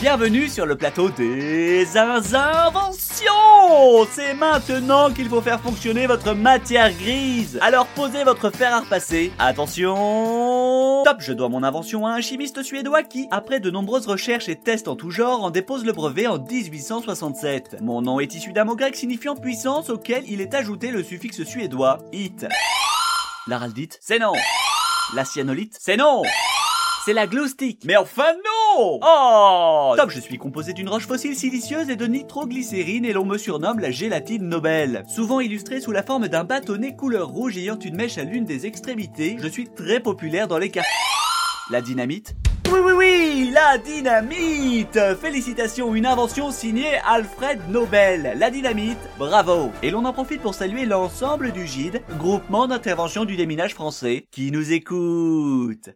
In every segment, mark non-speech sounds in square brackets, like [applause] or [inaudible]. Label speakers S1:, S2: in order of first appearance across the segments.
S1: Bienvenue sur le plateau des inventions C'est maintenant qu'il faut faire fonctionner votre matière grise Alors posez votre fer à repasser. Attention Top Je dois mon invention à un chimiste suédois qui, après de nombreuses recherches et tests en tout genre, en dépose le brevet en 1867. Mon nom est issu d'un mot grec signifiant puissance auquel il est ajouté le suffixe suédois it. L'araldite, c'est non La cyanolite, c'est non c'est la glow stick. Mais enfin non Oh Top, je suis composé d'une roche fossile silicieuse et de nitroglycérine et l'on me surnomme la gélatine Nobel. Souvent illustrée sous la forme d'un bâtonnet couleur rouge ayant une mèche à l'une des extrémités, je suis très populaire dans les quartiers. La dynamite oui, oui, oui, la dynamite Félicitations, une invention signée Alfred Nobel. La dynamite, bravo Et l'on en profite pour saluer l'ensemble du GIDE, groupement d'intervention du déminage français, qui nous écoute.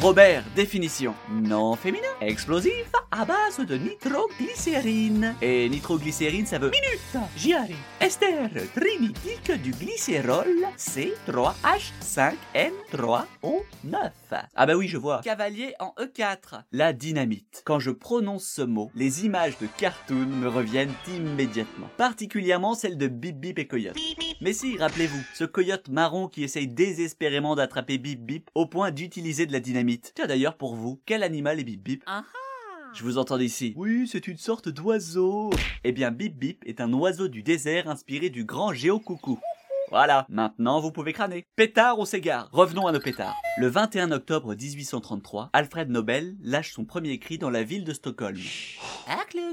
S1: Robert, définition. Non féminin. Explosif à base de nitroglycérine. Et nitroglycérine, ça veut minute. J'y arrive. Ester trinitique du glycérol C3H5N3O9. Ah bah oui, je vois. Cavalier en E4. La dynamite. Quand je prononce ce mot, les images de cartoon me reviennent immédiatement. Particulièrement celles de Bip Bip et Coyote. Mais si, rappelez-vous, ce coyote marron qui essaye désespérément d'attraper Bip Bip au point d'utiliser de la dynamite. Tiens d'ailleurs pour vous, quel animal est Bip Bip? Je vous entends d'ici. Oui, c'est une sorte d'oiseau. Eh bien, Bip Bip est un oiseau du désert inspiré du grand géocoucou. Voilà, maintenant vous pouvez crâner. Pétard ou s'égare Revenons à nos pétards. Le 21 octobre 1833, Alfred Nobel lâche son premier cri dans la ville de Stockholm.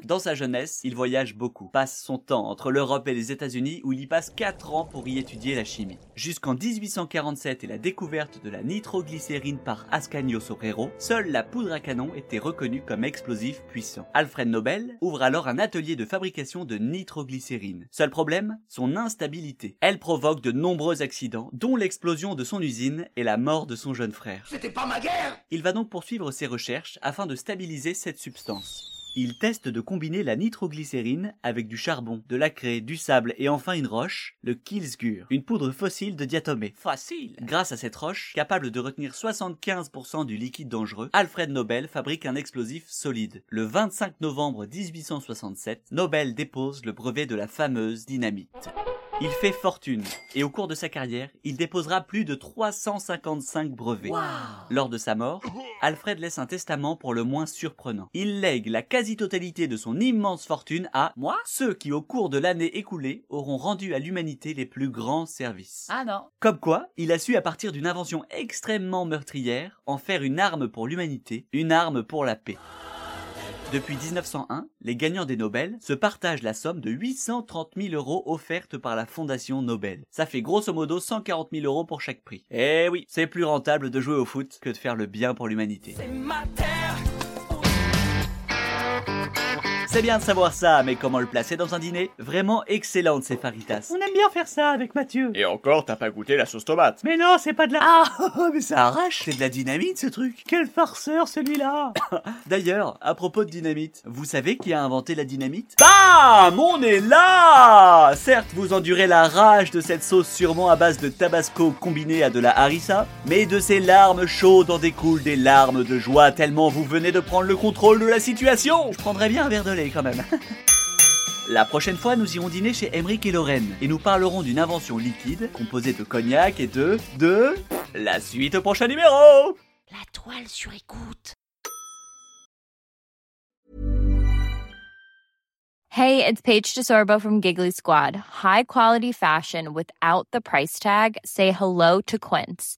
S1: Dans sa jeunesse, il voyage beaucoup, passe son temps entre l'Europe et les États-Unis où il y passe 4 ans pour y étudier la chimie. Jusqu'en 1847 et la découverte de la nitroglycérine par Ascanio Sorrero, seule la poudre à canon était reconnue comme explosif puissant. Alfred Nobel ouvre alors un atelier de fabrication de nitroglycérine. Seul problème, son instabilité. Elle provoque de nombreux accidents, dont l'explosion de son usine et la mort de son jeune frère.
S2: C'était pas ma guerre
S1: Il va donc poursuivre ses recherches afin de stabiliser cette substance. Il teste de combiner la nitroglycérine avec du charbon, de la craie, du sable et enfin une roche, le Kilsgur, une poudre fossile de diatomée. Facile Grâce à cette roche, capable de retenir 75% du liquide dangereux, Alfred Nobel fabrique un explosif solide. Le 25 novembre 1867, Nobel dépose le brevet de la fameuse dynamite. Il fait fortune et au cours de sa carrière, il déposera plus de 355 brevets. Lors de sa mort, Alfred laisse un testament pour le moins surprenant. Il lègue la quasi-totalité de son immense fortune à moi, ceux qui au cours de l'année écoulée auront rendu à l'humanité les plus grands services.
S2: Ah non.
S1: Comme quoi, il a su à partir d'une invention extrêmement meurtrière en faire une arme pour l'humanité, une arme pour la paix. Depuis 1901, les gagnants des Nobel se partagent la somme de 830 000 euros offerte par la Fondation Nobel. Ça fait grosso modo 140 000 euros pour chaque prix. Eh oui, c'est plus rentable de jouer au foot que de faire le bien pour l'humanité. Bien de savoir ça, mais comment le placer dans un dîner? Vraiment excellente ces faritas.
S3: On aime bien faire ça avec Mathieu.
S1: Et encore, t'as pas goûté la sauce tomate.
S3: Mais non, c'est pas de la...
S1: Ah, [laughs] mais ça arrache, c'est de la dynamite ce truc.
S3: Quel farceur celui-là [coughs]
S1: D'ailleurs, à propos de dynamite, vous savez qui a inventé la dynamite? Bam On est là Certes, vous endurez la rage de cette sauce sûrement à base de tabasco combinée à de la harissa, mais de ces larmes chaudes en découlent des larmes de joie tellement vous venez de prendre le contrôle de la situation Je prendrais bien un verre de lait quand même. [laughs] La prochaine fois, nous irons dîner chez Emeric et Lorraine et nous parlerons d'une invention liquide composée de cognac et de... de... La suite au prochain numéro
S2: La toile sur écoute.
S4: Hey, it's Paige DeSorbo from Giggly Squad. High quality fashion without the price tag. Say hello to Quince.